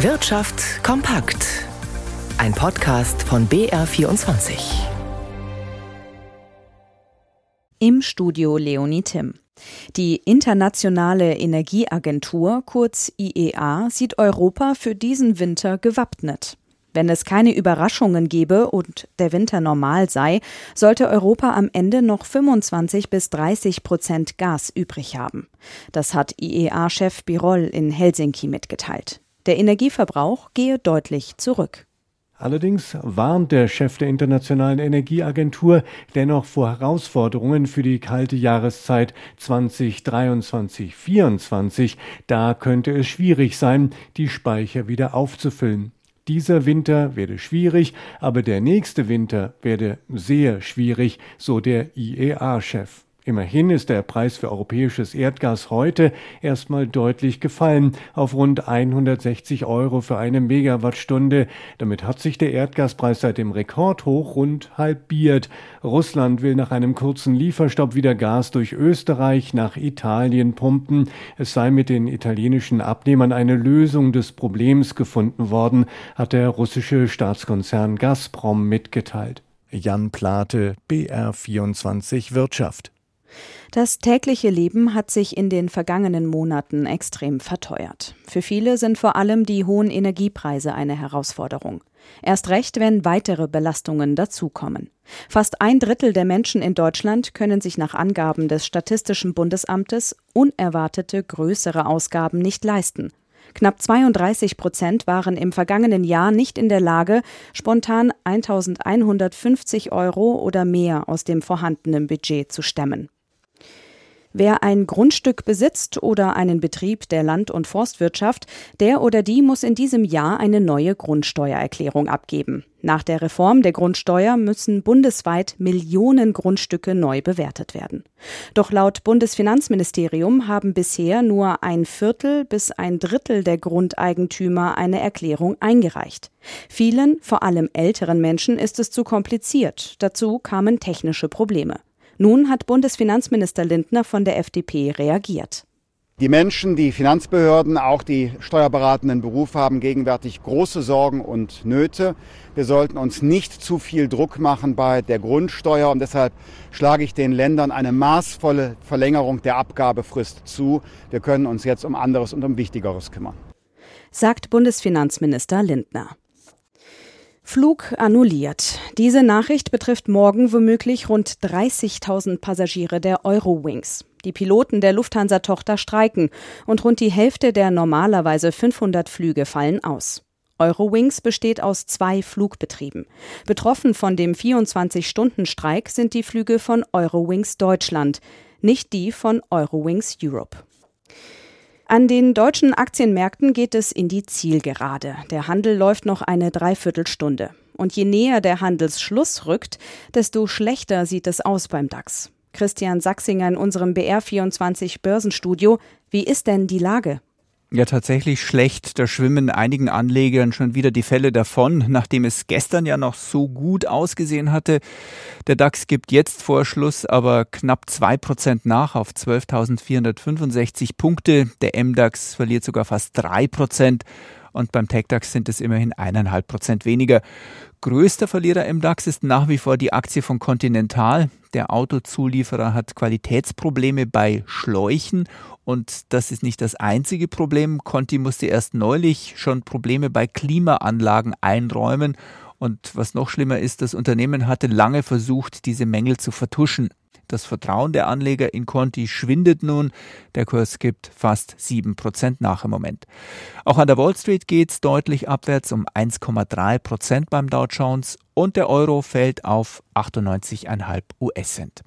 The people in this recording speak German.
Wirtschaft kompakt. Ein Podcast von BR24. Im Studio Leonie Tim. Die Internationale Energieagentur, kurz IEA, sieht Europa für diesen Winter gewappnet. Wenn es keine Überraschungen gebe und der Winter normal sei, sollte Europa am Ende noch 25 bis 30 Prozent Gas übrig haben. Das hat IEA-Chef Birol in Helsinki mitgeteilt. Der Energieverbrauch gehe deutlich zurück. Allerdings warnt der Chef der Internationalen Energieagentur dennoch vor Herausforderungen für die kalte Jahreszeit 2023-24. Da könnte es schwierig sein, die Speicher wieder aufzufüllen. Dieser Winter werde schwierig, aber der nächste Winter werde sehr schwierig, so der IEA-Chef. Immerhin ist der Preis für europäisches Erdgas heute erstmal deutlich gefallen auf rund 160 Euro für eine Megawattstunde. Damit hat sich der Erdgaspreis seit dem Rekordhoch rund halbiert. Russland will nach einem kurzen Lieferstopp wieder Gas durch Österreich nach Italien pumpen. Es sei mit den italienischen Abnehmern eine Lösung des Problems gefunden worden, hat der russische Staatskonzern Gazprom mitgeteilt. Jan Plate, BR24 Wirtschaft. Das tägliche Leben hat sich in den vergangenen Monaten extrem verteuert. Für viele sind vor allem die hohen Energiepreise eine Herausforderung. Erst recht, wenn weitere Belastungen dazukommen. Fast ein Drittel der Menschen in Deutschland können sich nach Angaben des Statistischen Bundesamtes unerwartete größere Ausgaben nicht leisten. Knapp 32 Prozent waren im vergangenen Jahr nicht in der Lage, spontan 1150 Euro oder mehr aus dem vorhandenen Budget zu stemmen. Wer ein Grundstück besitzt oder einen Betrieb der Land- und Forstwirtschaft, der oder die muss in diesem Jahr eine neue Grundsteuererklärung abgeben. Nach der Reform der Grundsteuer müssen bundesweit Millionen Grundstücke neu bewertet werden. Doch laut Bundesfinanzministerium haben bisher nur ein Viertel bis ein Drittel der Grundeigentümer eine Erklärung eingereicht. Vielen, vor allem älteren Menschen, ist es zu kompliziert. Dazu kamen technische Probleme. Nun hat Bundesfinanzminister Lindner von der FDP reagiert. Die Menschen, die Finanzbehörden, auch die steuerberatenden Berufe haben gegenwärtig große Sorgen und Nöte. Wir sollten uns nicht zu viel Druck machen bei der Grundsteuer und deshalb schlage ich den Ländern eine maßvolle Verlängerung der Abgabefrist zu. Wir können uns jetzt um anderes und um Wichtigeres kümmern. Sagt Bundesfinanzminister Lindner. Flug annulliert. Diese Nachricht betrifft morgen womöglich rund 30.000 Passagiere der Eurowings. Die Piloten der Lufthansa-Tochter streiken und rund die Hälfte der normalerweise 500 Flüge fallen aus. Eurowings besteht aus zwei Flugbetrieben. Betroffen von dem 24-Stunden-Streik sind die Flüge von Eurowings Deutschland, nicht die von Eurowings Europe. An den deutschen Aktienmärkten geht es in die Zielgerade. Der Handel läuft noch eine Dreiviertelstunde. Und je näher der Handelsschluss rückt, desto schlechter sieht es aus beim DAX. Christian Sachsinger in unserem BR24 Börsenstudio. Wie ist denn die Lage? Ja, tatsächlich schlecht. Da schwimmen einigen Anlegern schon wieder die Fälle davon, nachdem es gestern ja noch so gut ausgesehen hatte. Der DAX gibt jetzt vor Schluss aber knapp zwei Prozent nach auf 12.465 Punkte. Der MDAX verliert sogar fast drei Prozent und beim TechDAX sind es immerhin eineinhalb Prozent weniger. Größter Verlierer im DAX ist nach wie vor die Aktie von Continental. Der Autozulieferer hat Qualitätsprobleme bei Schläuchen und das ist nicht das einzige Problem. Conti musste erst neulich schon Probleme bei Klimaanlagen einräumen. Und was noch schlimmer ist, das Unternehmen hatte lange versucht, diese Mängel zu vertuschen. Das Vertrauen der Anleger in Conti schwindet nun. Der Kurs gibt fast 7% nach im Moment. Auch an der Wall Street geht es deutlich abwärts um 1,3% beim Dow Jones und der Euro fällt auf 98,5 US-Cent.